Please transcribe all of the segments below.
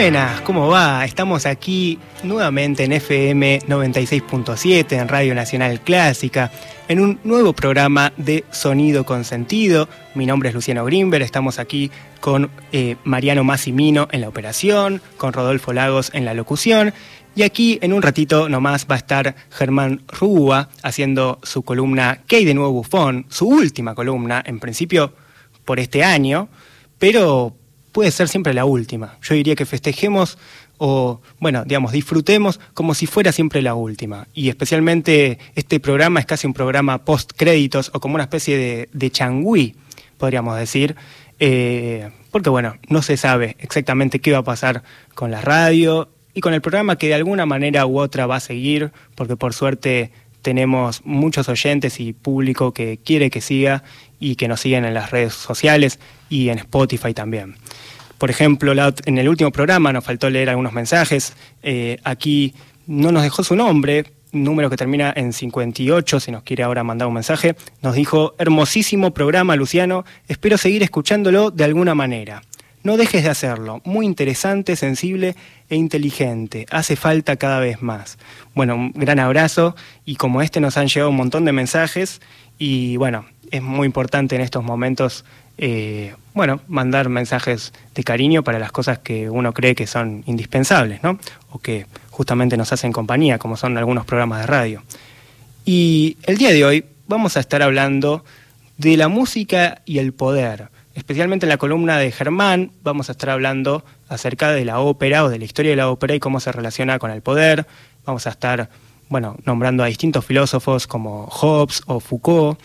Buenas, ¿cómo va? Estamos aquí nuevamente en FM 96.7 en Radio Nacional Clásica en un nuevo programa de Sonido con Sentido. Mi nombre es Luciano Grimber, estamos aquí con eh, Mariano Massimino en la operación, con Rodolfo Lagos en la locución y aquí en un ratito nomás va a estar Germán Rúa haciendo su columna ¿Qué hay de nuevo bufón? Su última columna, en principio por este año, pero puede ser siempre la última. Yo diría que festejemos o, bueno, digamos, disfrutemos como si fuera siempre la última. Y especialmente este programa es casi un programa post créditos o como una especie de, changüí, podríamos decir. Eh, porque, bueno, no se sabe exactamente qué va a pasar con la radio y con el programa que de alguna manera u otra va a seguir, porque por suerte tenemos muchos oyentes y público que quiere que siga y que nos siguen en las redes sociales y en Spotify también. Por ejemplo, en el último programa nos faltó leer algunos mensajes. Eh, aquí no nos dejó su nombre, número que termina en 58, si nos quiere ahora mandar un mensaje. Nos dijo, hermosísimo programa, Luciano, espero seguir escuchándolo de alguna manera. No dejes de hacerlo, muy interesante, sensible e inteligente. Hace falta cada vez más. Bueno, un gran abrazo y como este nos han llegado un montón de mensajes y bueno, es muy importante en estos momentos eh, bueno, mandar mensajes de cariño para las cosas que uno cree que son indispensables, ¿no? O que justamente nos hacen compañía, como son algunos programas de radio. Y el día de hoy vamos a estar hablando de la música y el poder. Especialmente en la columna de Germán vamos a estar hablando acerca de la ópera o de la historia de la ópera y cómo se relaciona con el poder. Vamos a estar, bueno, nombrando a distintos filósofos como Hobbes o Foucault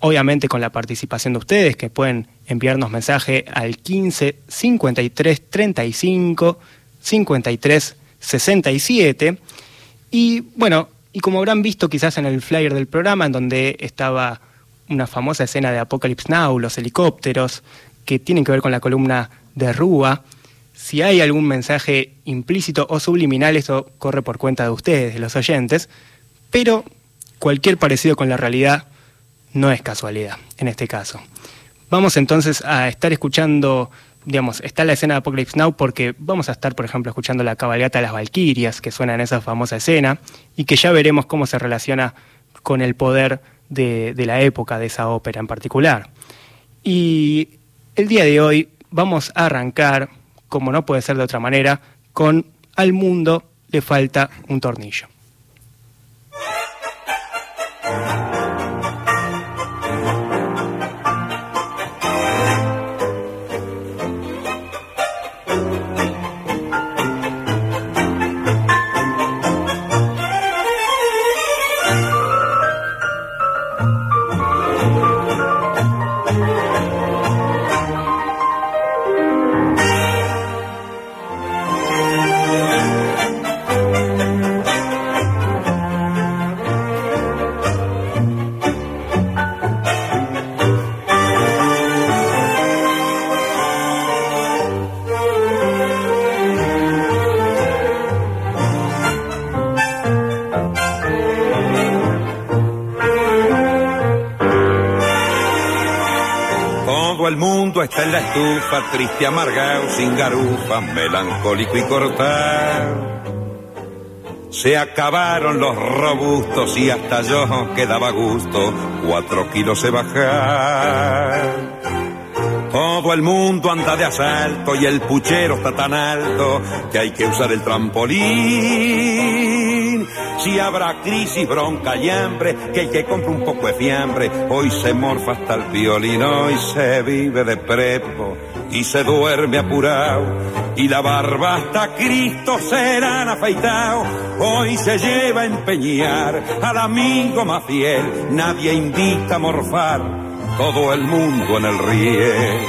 obviamente con la participación de ustedes que pueden enviarnos mensaje al 15 53 35 53 67 y bueno, y como habrán visto quizás en el flyer del programa en donde estaba una famosa escena de Apocalypse Now, los helicópteros que tienen que ver con la columna de Rúa, si hay algún mensaje implícito o subliminal, eso corre por cuenta de ustedes, de los oyentes, pero cualquier parecido con la realidad no es casualidad en este caso. Vamos entonces a estar escuchando, digamos, está la escena de Apocalypse Now porque vamos a estar, por ejemplo, escuchando la cabalgata de las Valquirias, que suena en esa famosa escena, y que ya veremos cómo se relaciona con el poder de, la época de esa ópera en particular. Y el día de hoy vamos a arrancar, como no puede ser de otra manera, con Al mundo le falta un tornillo. Estufa, triste, amargado, sin garufa, melancólico y cortado. Se acabaron los robustos y hasta yo quedaba gusto, cuatro kilos se bajar. Todo el mundo anda de asalto y el puchero está tan alto que hay que usar el trampolín. Si habrá crisis, bronca y hambre, que el que compra un poco de fiambre, hoy se morfa hasta el violino y se vive de prepo y se duerme apurado y la barba hasta Cristo serán afeitado. Hoy se lleva a empeñar al amigo más fiel, nadie invita a morfar, todo el mundo en el riel.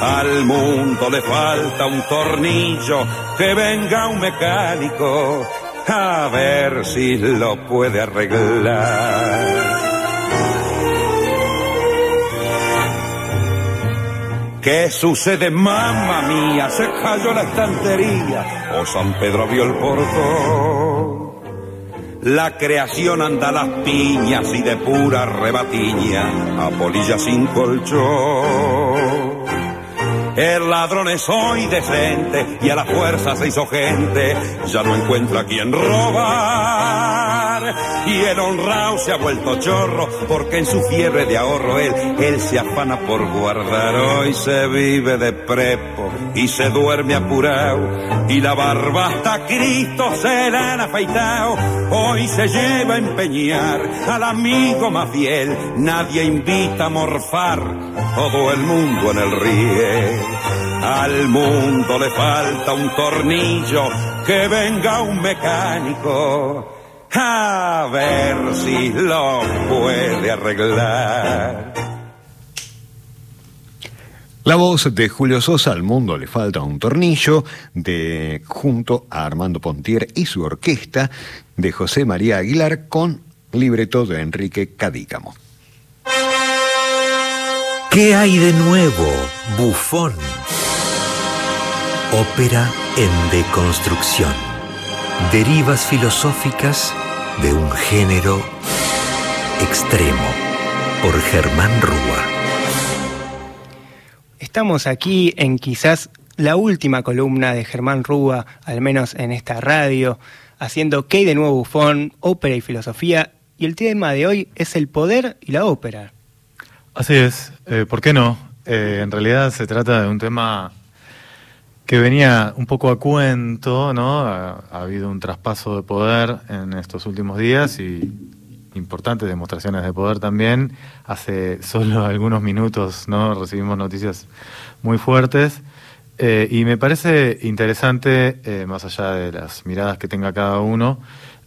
Al mundo le falta un tornillo, que venga un mecánico a ver si lo puede arreglar. ¿Qué sucede, mamá mía? Se cayó la estantería o San Pedro vio el portón. La creación anda a las piñas y de pura rebatiña a polilla sin colchón. El ladrón es hoy decente y a la fuerza se hizo gente, ya no encuentra quien robar. Y el honrado se ha vuelto chorro porque en su fiebre de ahorro él, él se afana por guardar. Hoy se vive de prepo y se duerme apurado y la barba hasta Cristo se la han afeitado. Hoy se lleva a empeñar al amigo más fiel, nadie invita a morfar, todo el mundo en el riel. Al mundo le falta un tornillo, que venga un mecánico a ver si lo puede arreglar. La voz de Julio Sosa, Al mundo le falta un tornillo, de junto a Armando Pontier y su orquesta, de José María Aguilar con libreto de Enrique Cadícamo. ¿Qué hay de nuevo, bufón? Ópera en deconstrucción. Derivas filosóficas de un género extremo por Germán Rúa. Estamos aquí en quizás la última columna de Germán Rúa, al menos en esta radio, haciendo ¿Qué hay de nuevo bufón? Ópera y filosofía. Y el tema de hoy es el poder y la ópera. Así es, eh, ¿por qué no? Eh, en realidad se trata de un tema que venía un poco a cuento, ¿no? Ha, habido un traspaso de poder en estos últimos días y importantes demostraciones de poder también. Hace solo algunos minutos, ¿no? Recibimos noticias muy fuertes. Eh, y me parece interesante, más allá de las miradas que tenga cada uno,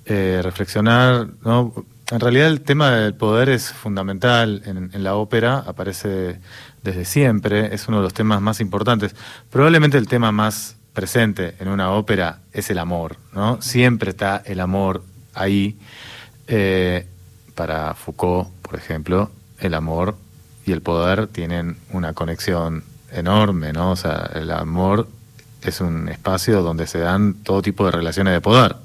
reflexionar, ¿no? En realidad el tema del poder es fundamental en, la ópera, aparece desde siempre, es uno de los temas más importantes. Probablemente el tema más presente en una ópera es el amor, ¿no? Siempre está el amor ahí. Eh, para Foucault, por ejemplo, el amor y el poder tienen una conexión enorme, ¿no? O sea, el amor es un espacio donde se dan todo tipo de relaciones de poder,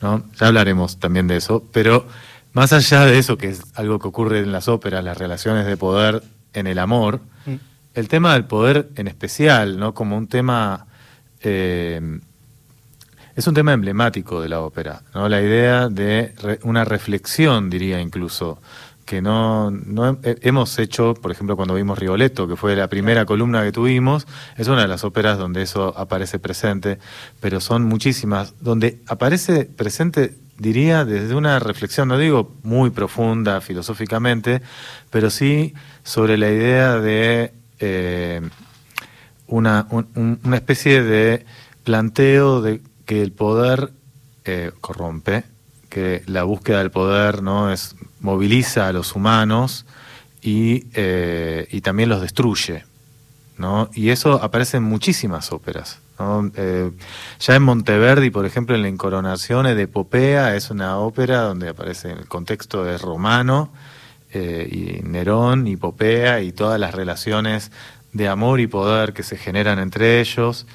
¿no? Ya hablaremos también de eso, pero más allá de eso, que es algo que ocurre en las óperas, las relaciones de poder en el amor, mm. el tema del poder en especial, ¿no? Como un tema. Eh, es un tema emblemático de la ópera, ¿no? La idea de una reflexión, diría incluso, que no, no hemos hecho, por ejemplo, cuando vimos Rigoletto, que fue la primera columna que tuvimos, es una de las óperas donde eso aparece presente, pero son muchísimas, donde aparece presente diría desde una reflexión, no digo muy profunda filosóficamente, pero sí sobre la idea de eh, una, una, especie de planteo de que el poder eh, corrompe, que la búsqueda del poder no es moviliza a los humanos y, eh, y también los destruye. ¿no? Y eso aparece en muchísimas óperas. Eh, ya en Monteverdi, por ejemplo, en la Incoronación de Popea, es una ópera donde aparece el contexto de romano, eh, y Nerón y Popea y todas las relaciones de amor y poder que se generan entre ellos.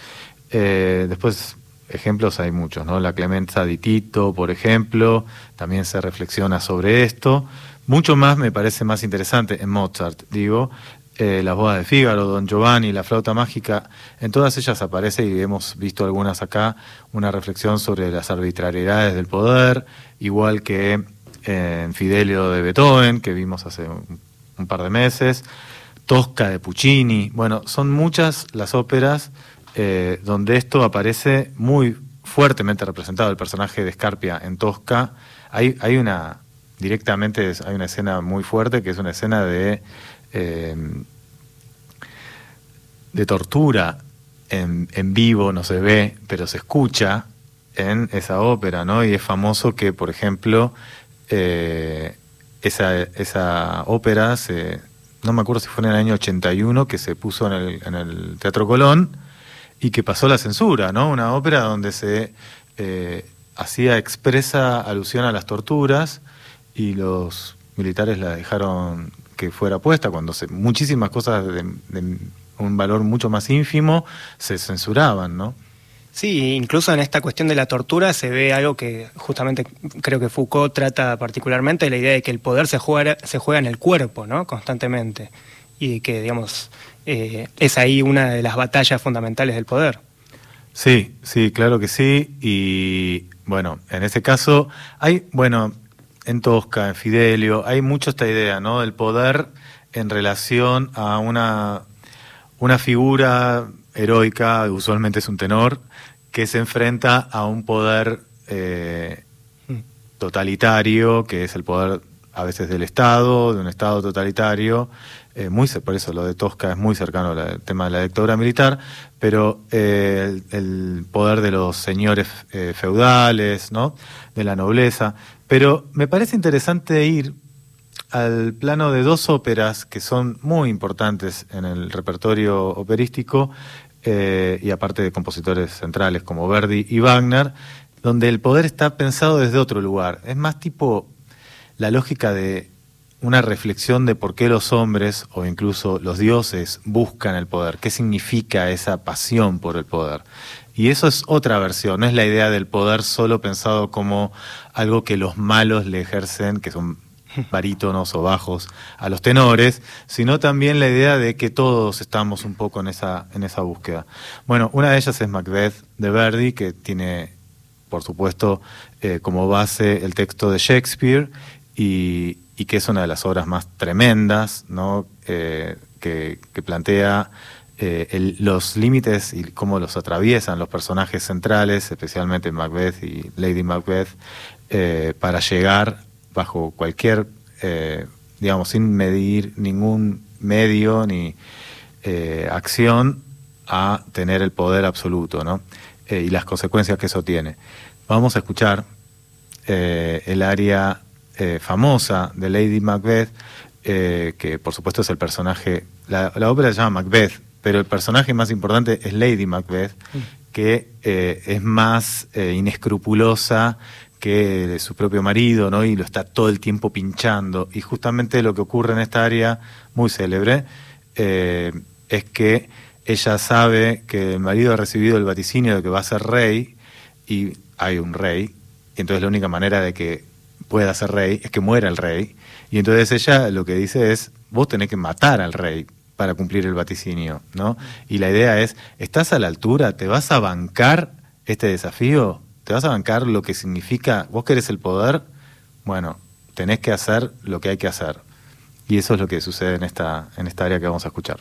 Eh, después, ejemplos hay muchos, ¿no? La Clemenza di Tito, por ejemplo, también se reflexiona sobre esto. Mucho más me parece más interesante en Mozart, digo, eh, Las bodas de Fígaro, Don Giovanni, La flauta mágica, en todas ellas aparece, y hemos visto algunas acá, una reflexión sobre las arbitrariedades del poder, igual que eh, en Fidelio de Beethoven, que vimos hace un, par de meses, Tosca de Puccini, bueno, son muchas las óperas eh, donde esto aparece muy fuertemente representado el personaje de Scarpia en Tosca. Hay una, directamente hay una escena muy fuerte que es una escena de, eh, de tortura en, en, vivo, no se ve, pero se escucha en esa ópera, ¿no? Y es famoso que, por ejemplo, eh, esa, esa ópera se, no me acuerdo si fue en el año 81 que se puso en el, en el Teatro Colón y que pasó la censura, ¿no? Una ópera donde se eh, hacía expresa alusión a las torturas y los militares la dejaron que fuera puesta cuando se, muchísimas cosas de, de un valor mucho más ínfimo se censuraban, ¿no? Sí, incluso en esta cuestión de la tortura se ve algo que justamente creo que Foucault trata particularmente, la idea de que el poder se juega, se juega en el cuerpo, ¿no? Constantemente. Y que, digamos, eh, es ahí una de las batallas fundamentales del poder. Sí, sí, claro que sí. Y bueno, en ese caso hay, bueno, en Tosca, en Fidelio, hay mucho esta idea, ¿no? Del poder en relación a una, una figura heroica, usualmente es un tenor, que se enfrenta a un poder eh, totalitario, que es el poder a veces del Estado, de un Estado totalitario, eh, muy, por eso lo de Tosca es muy cercano al tema de la dictadura militar, pero eh, el, el, poder de los señores eh, feudales, ¿no? de la nobleza. Pero me parece interesante ir al plano de dos óperas que son muy importantes en el repertorio operístico, eh, y aparte de compositores centrales como Verdi y Wagner, donde el poder está pensado desde otro lugar. Es más tipo la lógica de una reflexión de por qué los hombres o incluso los dioses buscan el poder, qué significa esa pasión por el poder. Y eso es otra versión, no es la idea del poder solo pensado como algo que los malos le ejercen, que son barítonos o bajos a los tenores, sino también la idea de que todos estamos un poco en esa, en esa búsqueda. Bueno, una de ellas es Macbeth de Verdi, que tiene, por supuesto, eh, como base el texto de Shakespeare y, y, que es una de las obras más tremendas, ¿no? Eh, que, que, plantea eh, el, los límites y cómo los atraviesan los personajes centrales, especialmente Macbeth y Lady Macbeth, eh, para llegar bajo cualquier, eh, digamos, sin medir ningún medio ni acción a tener el poder absoluto, ¿no? Y las consecuencias que eso tiene. Vamos a escuchar el área famosa de Lady Macbeth, que por supuesto es el personaje, la, la, ópera se llama Macbeth, pero el personaje más importante es Lady Macbeth, que es más inescrupulosa que de su propio marido, ¿no? Y lo está todo el tiempo pinchando. Y justamente lo que ocurre en esta área muy célebre eh, es que ella sabe que el marido ha recibido el vaticinio de que va a ser rey y hay un rey. Y entonces la única manera de que pueda ser rey es que muera el rey. Y entonces ella lo que dice es, vos tenés que matar al rey para cumplir el vaticinio, ¿no? Y la idea es, ¿estás a la altura? ¿Te vas a bancar este desafío? ¿Te vas a bancar lo que significa, vos querés el poder? Bueno, tenés que hacer lo que hay que hacer. Y eso es lo que sucede en esta, en esta área que vamos a escuchar.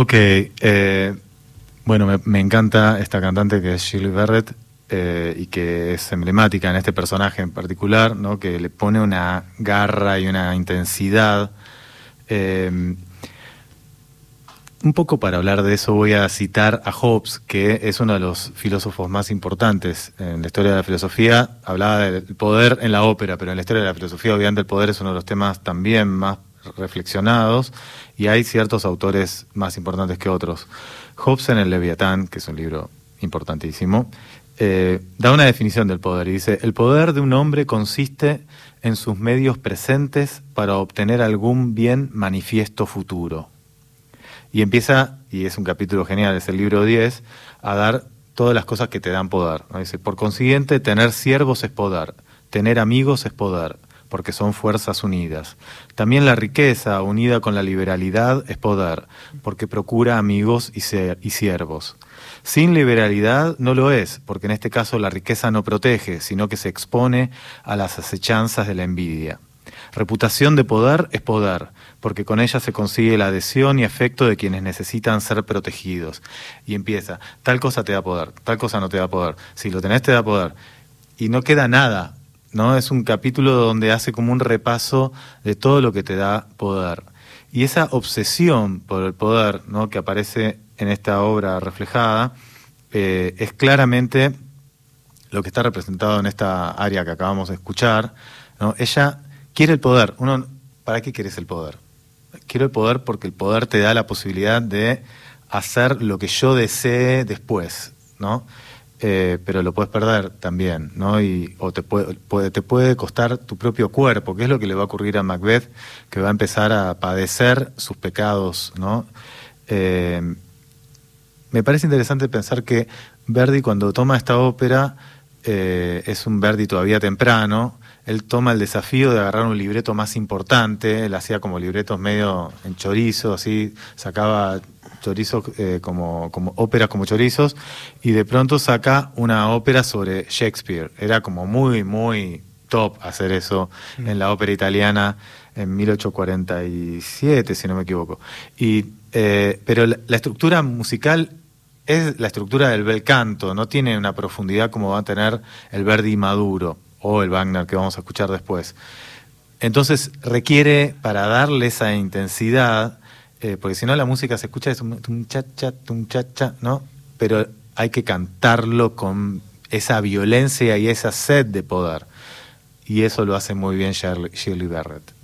Ok, eh, bueno, me, encanta esta cantante que es Shirley Barrett eh, y que es emblemática en este personaje en particular, ¿no? que le pone una garra y una intensidad. Eh, un poco para hablar de eso voy a citar a Hobbes, que es uno de los filósofos más importantes en la historia de la filosofía. Hablaba del poder en la ópera, pero en la historia de la filosofía obviamente el poder es uno de los temas también más reflexionados y hay ciertos autores más importantes que otros. Hobbes en el Leviatán, que es un libro importantísimo, eh, da una definición del poder y dice, el poder de un hombre consiste en sus medios presentes para obtener algún bien manifiesto futuro. Y empieza, y es un capítulo genial, es el libro 10, a dar todas las cosas que te dan poder. Dice, por consiguiente, tener siervos es poder, tener amigos es poder, porque son fuerzas unidas. También la riqueza, unida con la liberalidad, es poder, porque procura amigos y, siervos. Sin liberalidad no lo es, porque en este caso la riqueza no protege, sino que se expone a las acechanzas de la envidia. Reputación de poder es poder, porque con ella se consigue la adhesión y efecto de quienes necesitan ser protegidos. Y empieza, tal cosa te da poder, tal cosa no te da poder, si lo tenés te da poder. Y no queda nada, ¿no? Es un capítulo donde hace como un repaso de todo lo que te da poder. Y esa obsesión por el poder, ¿no? Que aparece en esta obra reflejada, eh, es claramente lo que está representado en esta área que acabamos de escuchar. ¿no? Ella quiere el poder. Uno, ¿Para qué quieres el poder? quiero el poder porque el poder te da la posibilidad de hacer lo que yo desee después, ¿no? Eh, pero lo puedes perder también, ¿no? Y, o te puede, te puede costar tu propio cuerpo, que es lo que le va a ocurrir a Macbeth, que va a empezar a padecer sus pecados, ¿no? Eh, me parece interesante pensar que Verdi cuando toma esta ópera eh, es un Verdi todavía temprano, él toma el desafío de agarrar un libreto más importante, él hacía como libretos medio en chorizo, así, sacaba chorizos eh, como, como óperas como chorizos, y de pronto saca una ópera sobre Shakespeare. Era como muy, muy top hacer eso en la ópera italiana en 1847, si no me equivoco. Y, eh, pero la, la, estructura musical es la estructura del bel canto, no tiene una profundidad como va a tener el Verdi maduro o el Wagner que vamos a escuchar después. Entonces requiere, para darle esa intensidad, eh, porque si no la música se escucha es un cha cha, un cha cha, ¿no? Pero hay que cantarlo con esa violencia y esa sed de poder. Y eso lo hace muy bien Shirley Barrett.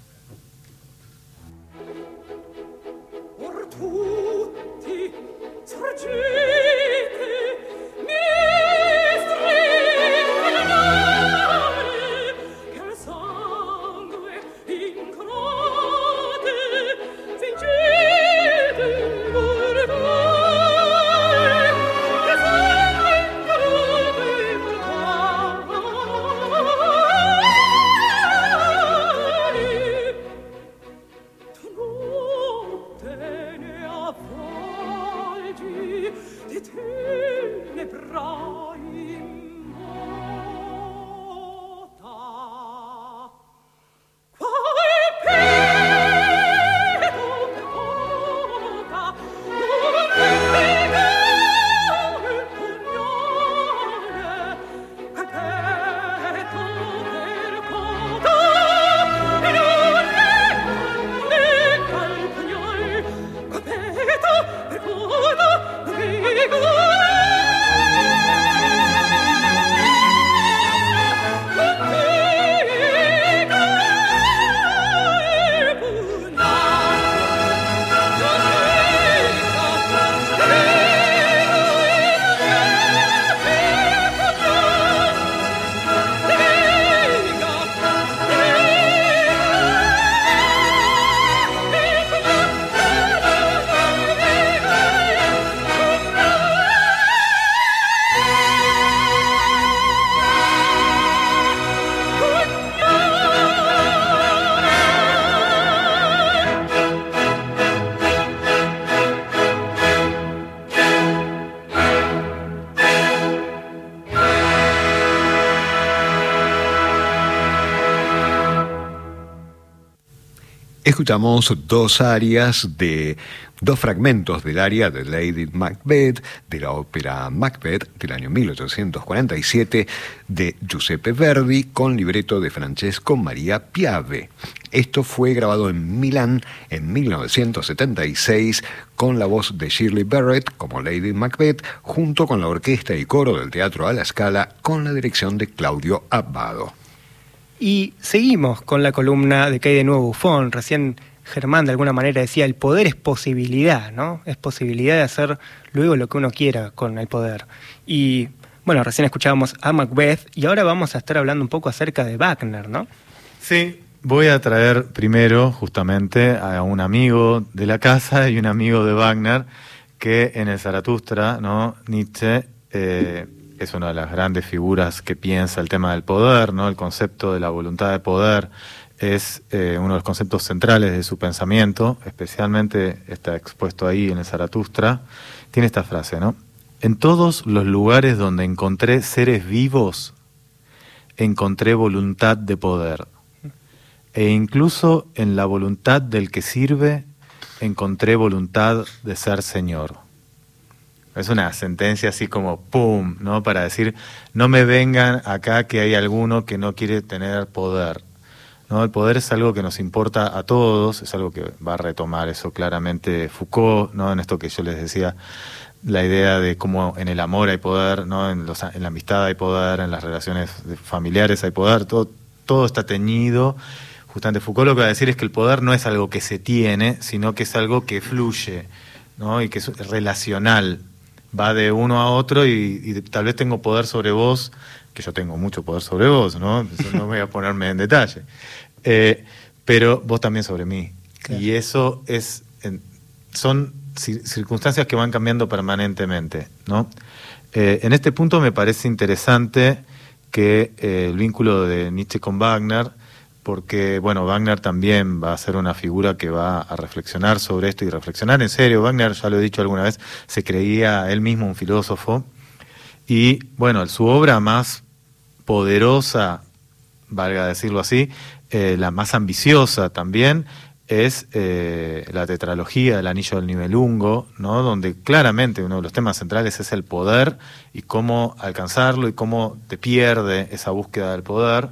Escuchamos dos áreas de dos fragmentos del área de Lady Macbeth, de la ópera Macbeth del año 1847 de Giuseppe Verdi con libreto de Francesco Maria Piave. Esto fue grabado en Milán en 1976 con la voz de Shirley Barrett como Lady Macbeth junto con la orquesta y coro del Teatro a la Scala con la dirección de Claudio Abbado. Y seguimos con la columna de que hay de nuevo Bufón. Recién Germán de alguna manera decía, el poder es posibilidad, ¿no? Es posibilidad de hacer luego lo que uno quiera con el poder. Y bueno, recién escuchábamos a Macbeth y ahora vamos a estar hablando un poco acerca de Wagner, ¿no? Sí, voy a traer primero justamente a un amigo de la casa y un amigo de Wagner que en el Zaratustra, ¿no? Nietzsche eh, es una de las grandes figuras que piensa el tema del poder, ¿no? El concepto de la voluntad de poder es eh, uno de los conceptos centrales de su pensamiento, especialmente está expuesto ahí en el Zaratustra. Tiene esta frase, ¿no? En todos los lugares donde encontré seres vivos, encontré voluntad de poder. E incluso en la voluntad del que sirve, encontré voluntad de ser Señor. Es una sentencia así como ¡pum! ¿no? Para decir, no me vengan acá que hay alguno que no quiere tener poder. ¿no? El poder es algo que nos importa a todos, es algo que va a retomar eso claramente Foucault, ¿no? En esto que yo les decía, la idea de cómo en el amor hay poder, ¿no? En, los, en la amistad hay poder, en las relaciones familiares hay poder, todo, todo está teñido. Justamente Foucault lo que va a decir es que el poder no es algo que se tiene, sino que es algo que fluye, ¿no? Y que es relacional, va de uno a otro y, tal vez tengo poder sobre vos, que yo tengo mucho poder sobre vos, ¿no? no voy a ponerme en detalle. Eh, pero vos también sobre mí. Y eso es, son circunstancias que van cambiando permanentemente, ¿no? Eh, en este punto me parece interesante que eh, el vínculo de Nietzsche con Wagner porque, bueno, Wagner también va a ser una figura que va a reflexionar sobre esto y reflexionar en serio. Wagner, ya lo he dicho alguna vez, se creía él mismo un filósofo y, bueno, su obra más poderosa, valga decirlo así, eh, la más ambiciosa también, es eh, la tetralogía del Anillo del Nivelungo, ¿no? donde claramente uno de los temas centrales es el poder y cómo alcanzarlo y cómo te pierde esa búsqueda del poder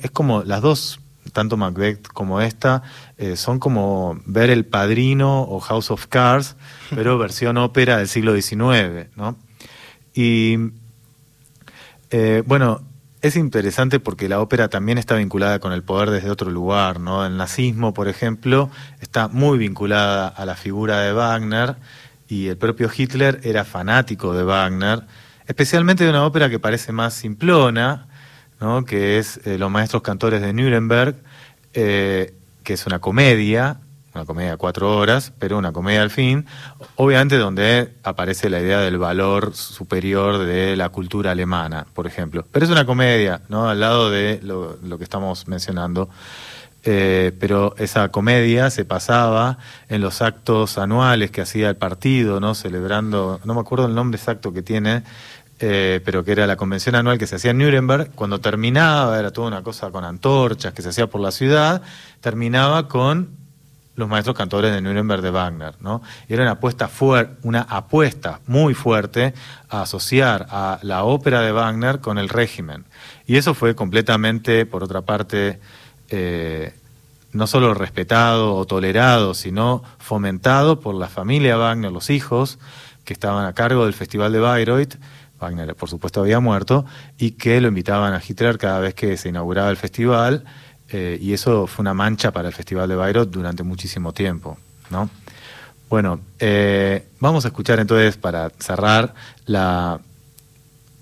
es como las dos, tanto Macbeth como esta, eh, son como ver El Padrino o House of Cards, pero versión ópera del siglo XIX, ¿no? Y eh, bueno, es interesante porque la ópera también está vinculada con el poder desde otro lugar, ¿no? El nazismo, por ejemplo, está muy vinculada a la figura de Wagner y el propio Hitler era fanático de Wagner, especialmente de una ópera que parece más simplona, que es eh, Los Maestros Cantores de Nuremberg, eh, que es una comedia, una comedia de cuatro horas, pero una comedia al fin, obviamente donde aparece la idea del valor superior de la cultura alemana, por ejemplo. Pero es una comedia, ¿no? Al lado de lo, que estamos mencionando. Eh, pero esa comedia se pasaba en los actos anuales que hacía el partido, ¿no? Celebrando, no me acuerdo el nombre exacto que tiene, eh, pero que era la convención anual que se hacía en Nuremberg, cuando terminaba, era toda una cosa con antorchas que se hacía por la ciudad, terminaba con los maestros cantores de Nuremberg de Wagner, ¿no? Era una apuesta, una apuesta muy fuerte a asociar a la ópera de Wagner con el régimen. Y eso fue completamente, por otra parte, eh, no solo respetado o tolerado, sino fomentado por la familia Wagner, los hijos, que estaban a cargo del Festival de Bayreuth, Wagner por supuesto había muerto, y que lo invitaban a Hitler cada vez que se inauguraba el festival, eh, y eso fue una mancha para el Festival de Bayreuth durante muchísimo tiempo. ¿no? Bueno, eh, vamos a escuchar entonces, para cerrar, la,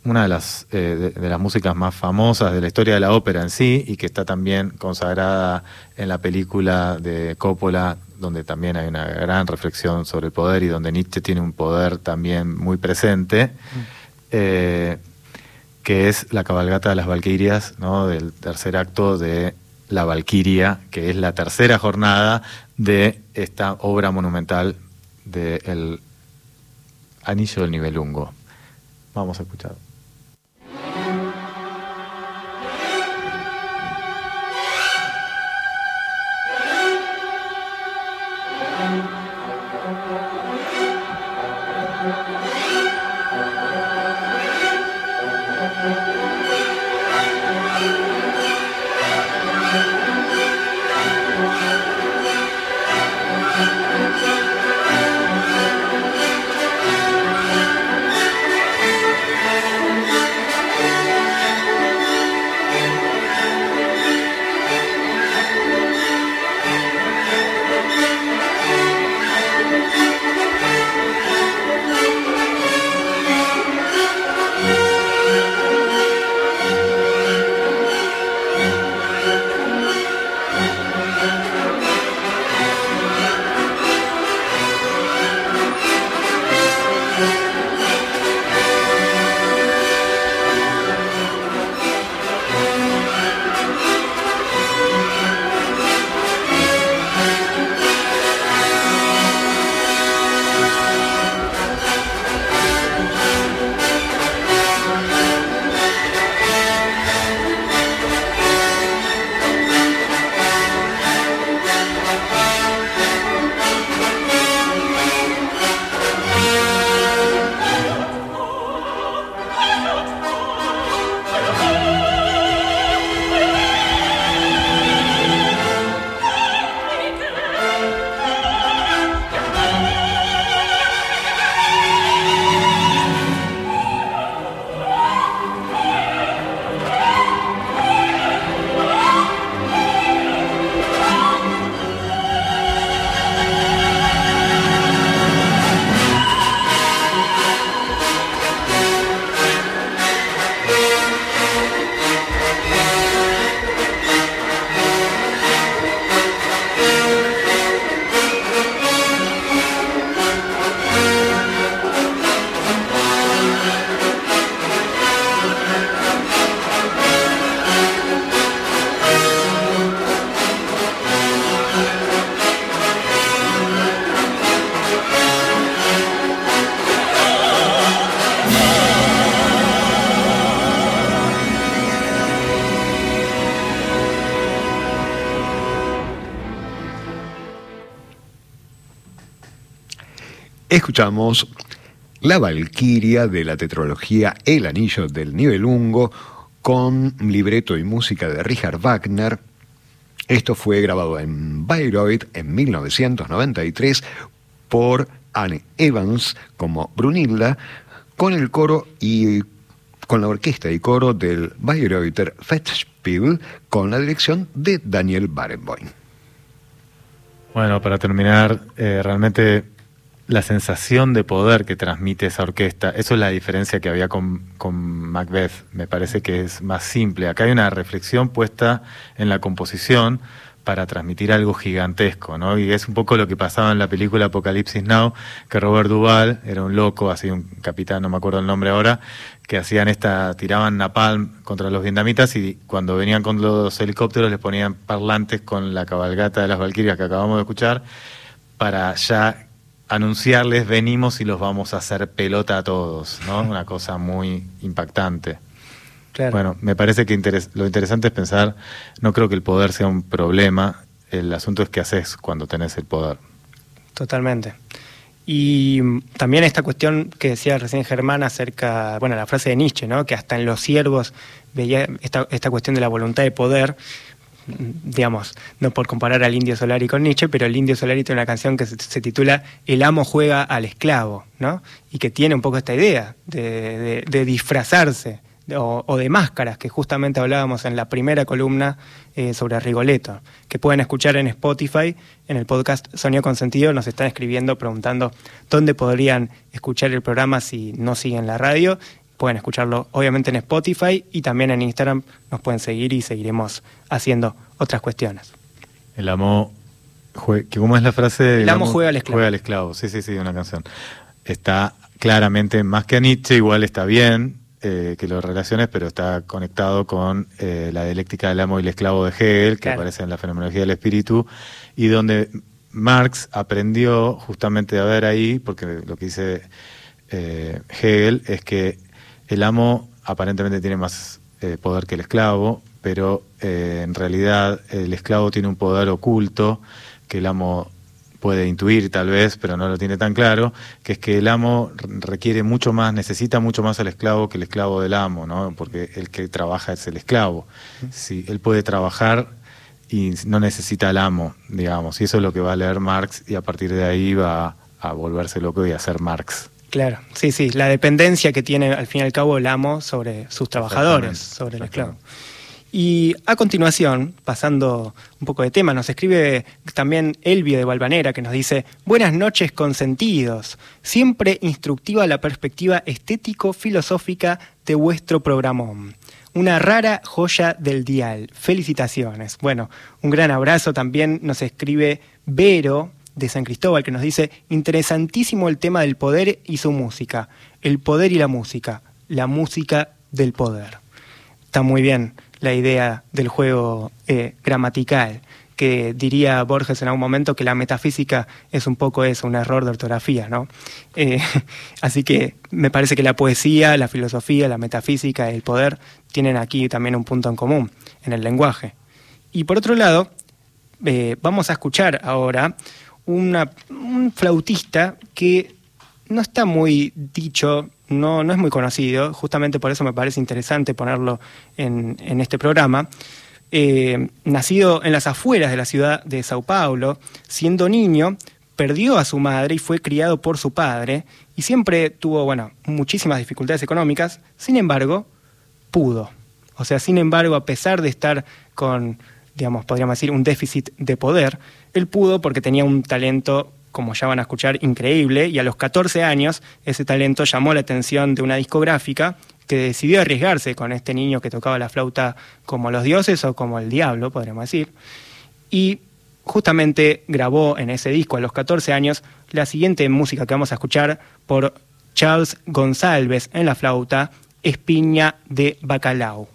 una de las, eh, de, las músicas más famosas de la historia de la ópera en sí, y que está también consagrada en la película de Coppola, donde también hay una gran reflexión sobre el poder y donde Nietzsche tiene un poder también muy presente. Mm. Eh, que es la cabalgata de las Valquirias, ¿no? del tercer acto de La Valquiria, que es la tercera jornada de esta obra monumental del Anillo del Nivelungo. Vamos a escuchar. Escuchamos La Valquiria de la tetralogía El Anillo del Nibelungo con libreto y música de Richard Wagner. Esto fue grabado en Bayreuth en 1993 por Anne Evans como Brunilda, con el coro y con la orquesta y coro del Bayreuther Festspiel con la dirección de Daniel Barenboim. Bueno, para terminar, eh, realmente la sensación de poder que transmite esa orquesta, eso es la diferencia que había con, con, Macbeth, me parece que es más simple. Acá hay una reflexión puesta en la composición para transmitir algo gigantesco, ¿no? Y es un poco lo que pasaba en la película Apocalipsis Now, que Robert Duvall era un loco, así un capitán, no me acuerdo el nombre ahora, que hacían esta, tiraban napalm contra los vietnamitas y cuando venían con los helicópteros les ponían parlantes con la cabalgata de las Valquirias que acabamos de escuchar para ya anunciarles venimos y los vamos a hacer pelota a todos, ¿no? Una cosa muy impactante. Bueno, me parece que lo interesante es pensar, no creo que el poder sea un problema, el asunto es qué haces cuando tenés el poder. Totalmente. Y también esta cuestión que decía recién Germán acerca, bueno, la frase de Nietzsche, ¿no? que hasta en los siervos veía esta, esta cuestión de la voluntad de poder, digamos, no por comparar al Indio Solari con Nietzsche, pero el Indio Solari tiene una canción que se, titula El amo juega al esclavo, ¿no? Y que tiene un poco esta idea de, disfrazarse o, de máscaras, que justamente hablábamos en la primera columna eh, sobre Rigoletto, que pueden escuchar en Spotify, en el podcast Sonido Consentido, nos están escribiendo preguntando dónde podrían escuchar el programa si no siguen la radio Pueden escucharlo obviamente en Spotify y también en Instagram nos pueden seguir y seguiremos haciendo otras cuestiones. El amo, ¿cómo es la frase? El, amo, juega al esclavo. Juega al esclavo, sí, sí, sí, una canción. Está claramente más que a Nietzsche, igual está bien eh, que lo relaciones, pero está conectado con eh, la dialéctica del amo y el esclavo de Hegel, que aparece en la fenomenología del espíritu, y donde Marx aprendió justamente a ver ahí, porque lo que dice eh, Hegel es que el amo aparentemente tiene más eh, poder que el esclavo, pero eh, en realidad el esclavo tiene un poder oculto que el amo puede intuir tal vez, pero no lo tiene tan claro, que es que el amo requiere mucho más, necesita mucho más al esclavo que el esclavo del amo, ¿no? Porque el que trabaja es el esclavo. Si él puede trabajar y no necesita al amo, digamos, y eso es lo que va a leer Marx y a partir de ahí va a volverse loco y a ser Marx. Claro, sí, sí, la dependencia que tiene al fin y al cabo el amo sobre sus trabajadores, sobre el esclavo. Y a continuación, pasando un poco de tema, nos escribe también Elvio de Valvanera que nos dice, buenas noches consentidos, siempre instructiva la perspectiva estético-filosófica de vuestro programón. Una rara joya del dial. Felicitaciones. Bueno, un gran abrazo también nos escribe Vero de San Cristóbal que nos dice, interesantísimo el tema del poder y su música, el poder y la música, la música del poder. Está muy bien la idea del juego eh, gramatical, que diría Borges en algún momento que la metafísica es un poco eso, un error de ortografía, ¿no? Eh, así que me parece que la poesía, la filosofía, la metafísica el poder tienen aquí también un punto en común, en el lenguaje. Y por otro lado, eh, vamos a escuchar ahora un flautista que no está muy dicho, no, no es muy conocido, justamente por eso me parece interesante ponerlo en, este programa. Eh, nacido en las afueras de la ciudad de Sao Paulo, siendo niño, perdió a su madre y fue criado por su padre, y siempre tuvo, bueno, muchísimas dificultades económicas, sin embargo, pudo. O sea, sin embargo, a pesar de estar con, digamos, podríamos decir, un déficit de poder, él pudo porque tenía un talento, como ya van a escuchar, increíble, y a los 14 años ese talento llamó la atención de una discográfica que decidió arriesgarse con este niño que tocaba la flauta como los dioses o como el diablo, podríamos decir, y justamente grabó en ese disco a los 14 años la siguiente música que vamos a escuchar por Charles González en la flauta, Espiña de Bacalao.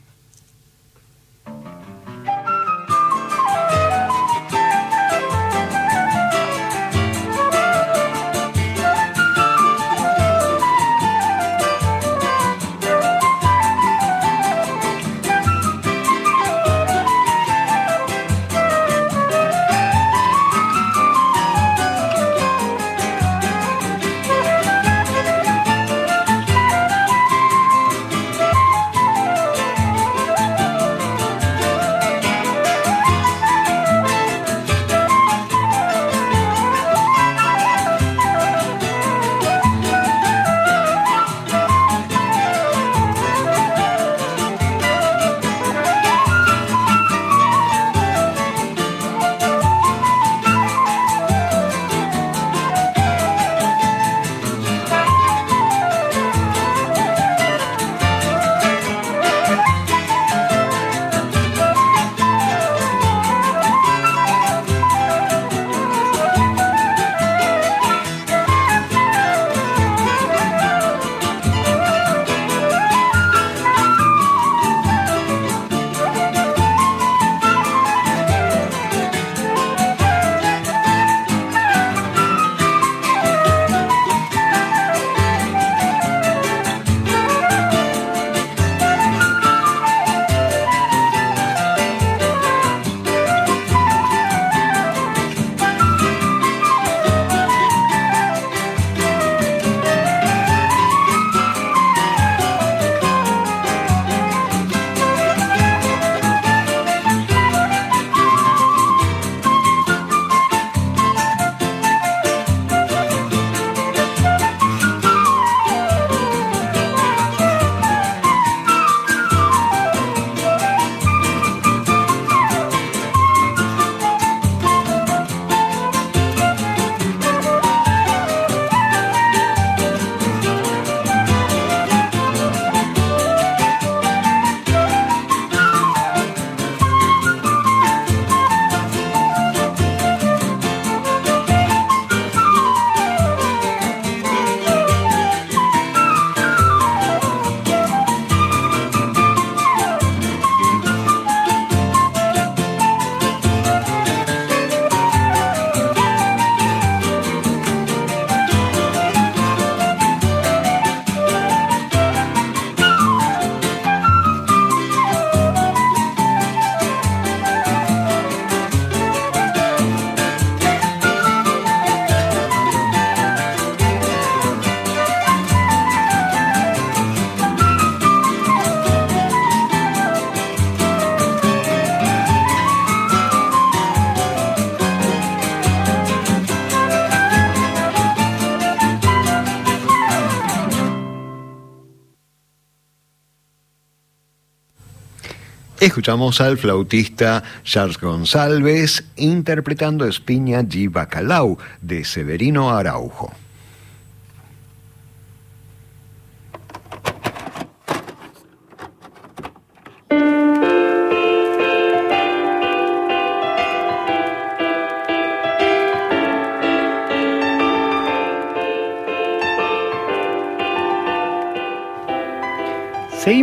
Escuchamos al flautista Charles González interpretando Espiña G. Bacalau de Severino Araujo.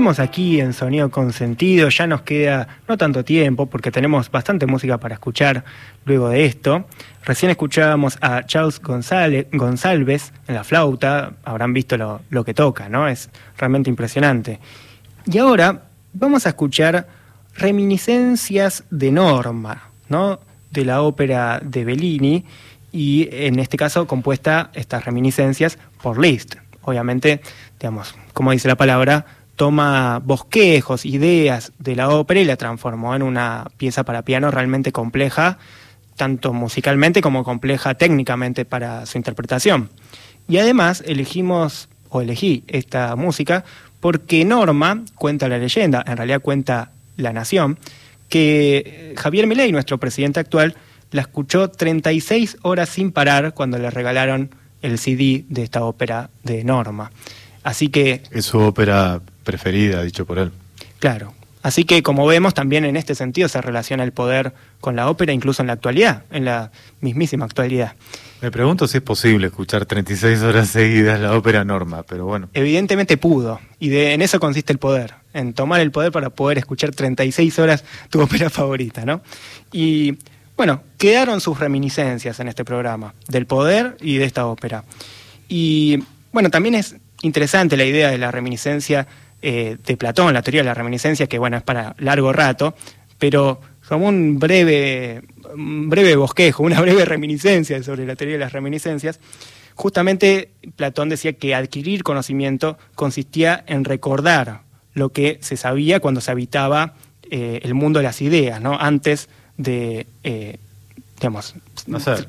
Aquí en Sonido con Sentido, ya nos queda no tanto tiempo porque tenemos bastante música para escuchar luego de esto. Recién escuchábamos a Charles González, González en la flauta, habrán visto lo, lo que toca, ¿no? Es realmente impresionante. Y ahora vamos a escuchar reminiscencias de Norma, ¿no? De la ópera de Bellini y en este caso compuesta estas reminiscencias por Liszt. Obviamente, digamos, como dice la palabra, toma bosquejos, ideas de la ópera y la transformó en una pieza para piano realmente compleja, tanto musicalmente como compleja técnicamente para su interpretación. Y además elegimos, o elegí esta música, porque Norma cuenta la leyenda, en realidad cuenta la nación, que Javier Milei, nuestro presidente actual, la escuchó 36 horas sin parar cuando le regalaron el CD de esta ópera de Norma. Así que... Es su ópera preferida, dicho por él. Claro. Así que, como vemos, también en este sentido se relaciona el poder con la ópera, incluso en la actualidad, en la mismísima actualidad. Me pregunto si es posible escuchar 36 horas seguidas la ópera Norma, pero bueno. Evidentemente pudo, y de, en eso consiste el poder, en tomar el poder para poder escuchar 36 horas tu ópera favorita, ¿no? Y bueno, quedaron sus reminiscencias en este programa, del poder y de esta ópera. Y bueno, también es interesante la idea de la reminiscencia eh, de Platón, la teoría de la reminiscencia, que bueno, es para largo rato, pero como un breve, un breve bosquejo, una breve reminiscencia sobre la teoría de las reminiscencias, justamente Platón decía que adquirir conocimiento consistía en recordar lo que se sabía cuando se habitaba eh, el mundo de las ideas, ¿no? Antes de, eh, digamos... Nacer.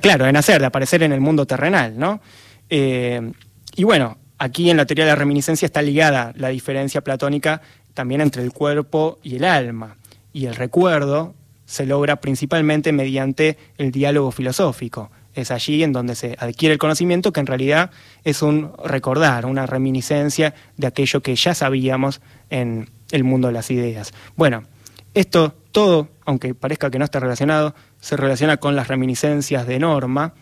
Claro, de nacer, de aparecer en el mundo terrenal, ¿no? y bueno, Aquí en la teoría de la reminiscencia está ligada la diferencia platónica también entre el cuerpo y el alma. Y el recuerdo se logra principalmente mediante el diálogo filosófico. Es allí en donde se adquiere el conocimiento que en realidad es un recordar, una reminiscencia de aquello que ya sabíamos en el mundo de las ideas. Bueno, esto todo, aunque parezca que no está relacionado, se relaciona con las reminiscencias de Norma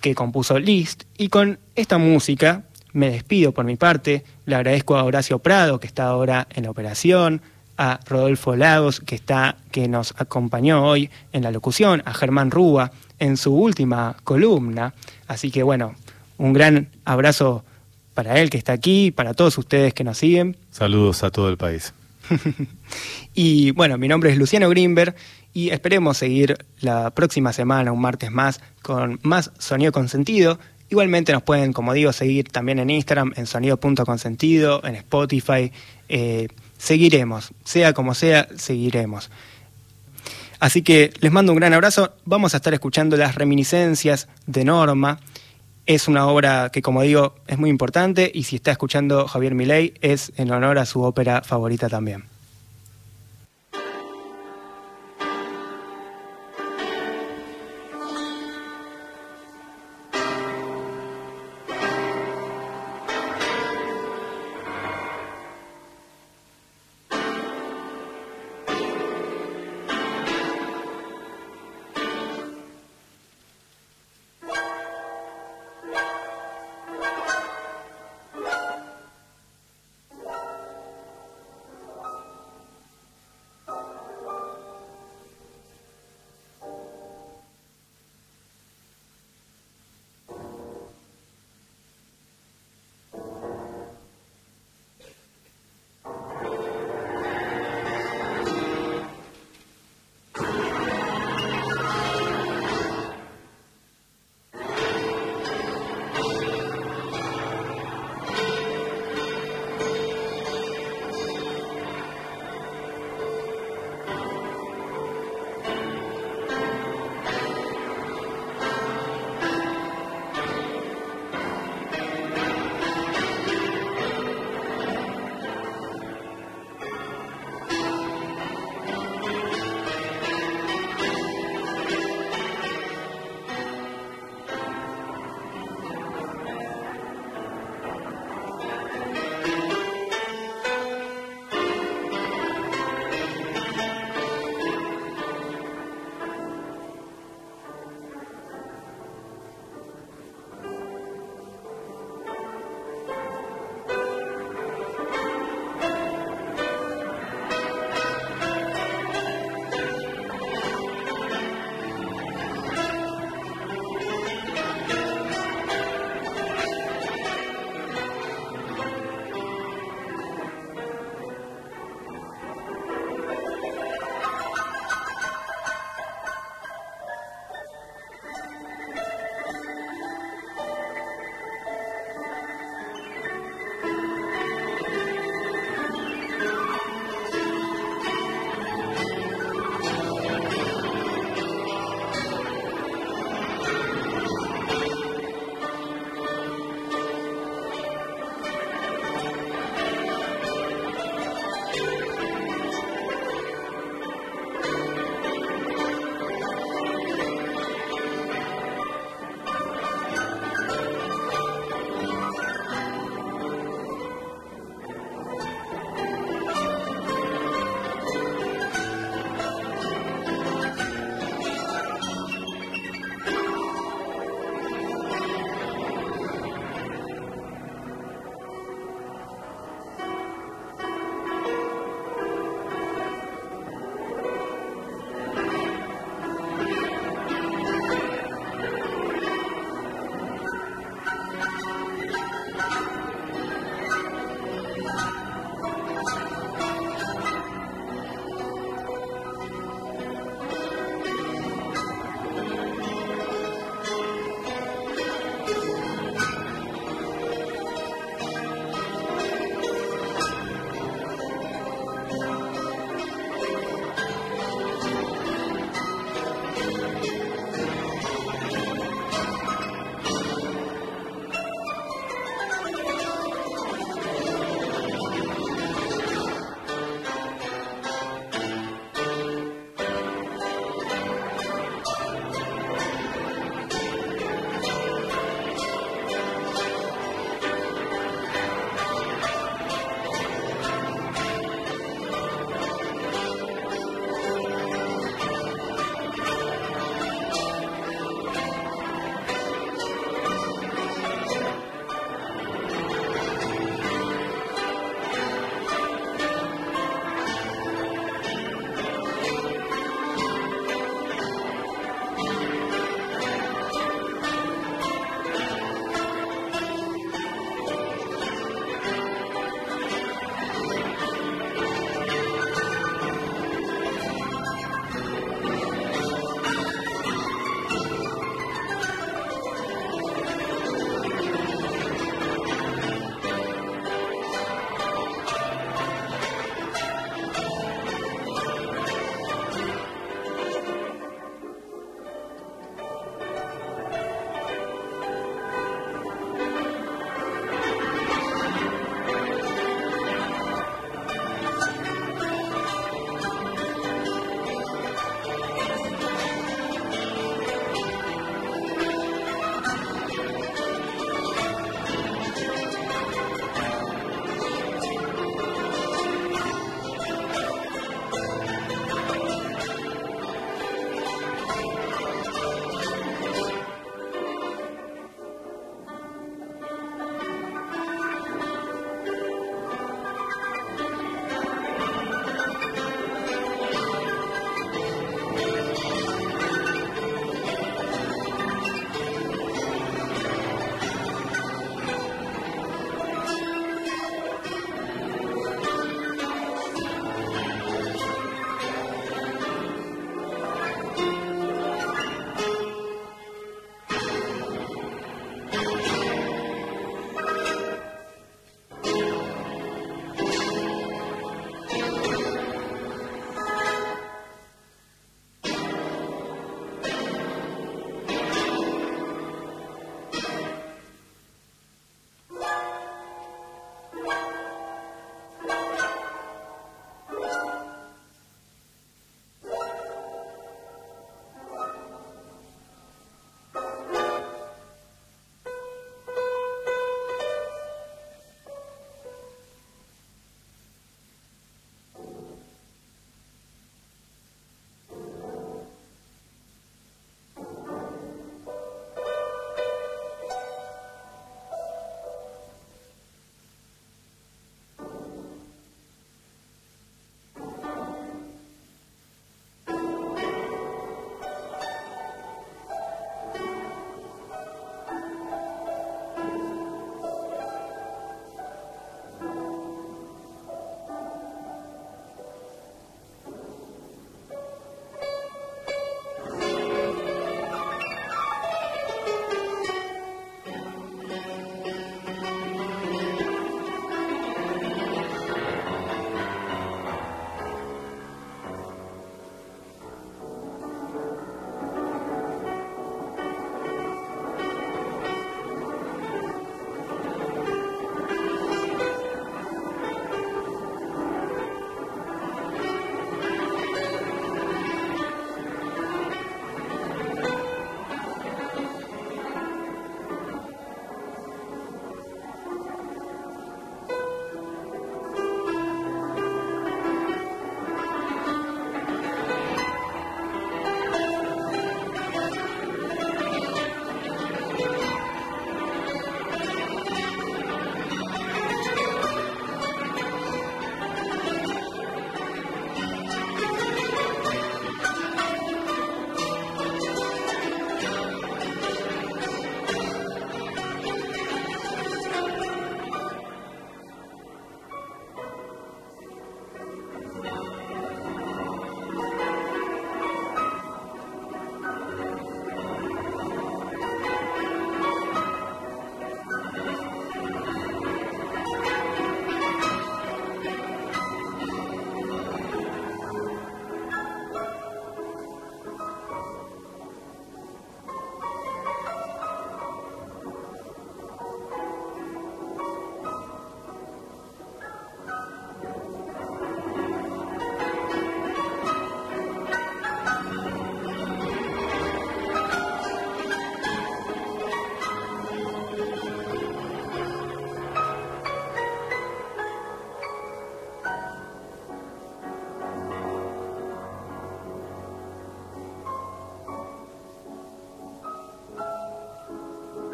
que compuso Liszt y con esta música me despido por mi parte. Le agradezco a Horacio Prado, que está ahora en la operación, a Rodolfo Lagos, que, está, que nos acompañó hoy en la locución, a Germán Rúa en su última columna. Así que bueno, un gran abrazo para él que está aquí, para todos ustedes que nos siguen. Saludos a todo el país. y bueno, mi nombre es Luciano Grimberg y esperemos seguir la próxima semana, un martes más, con más sonido con sentido Igualmente nos pueden, como digo, seguir también en Instagram, en sonido.consentido, en Spotify. Eh, seguiremos, sea como sea, seguiremos. Así que les mando un gran abrazo. Vamos a estar escuchando las reminiscencias de Norma. Es una obra que, como digo, es muy importante y si está escuchando Javier Milei es en honor a su ópera favorita también.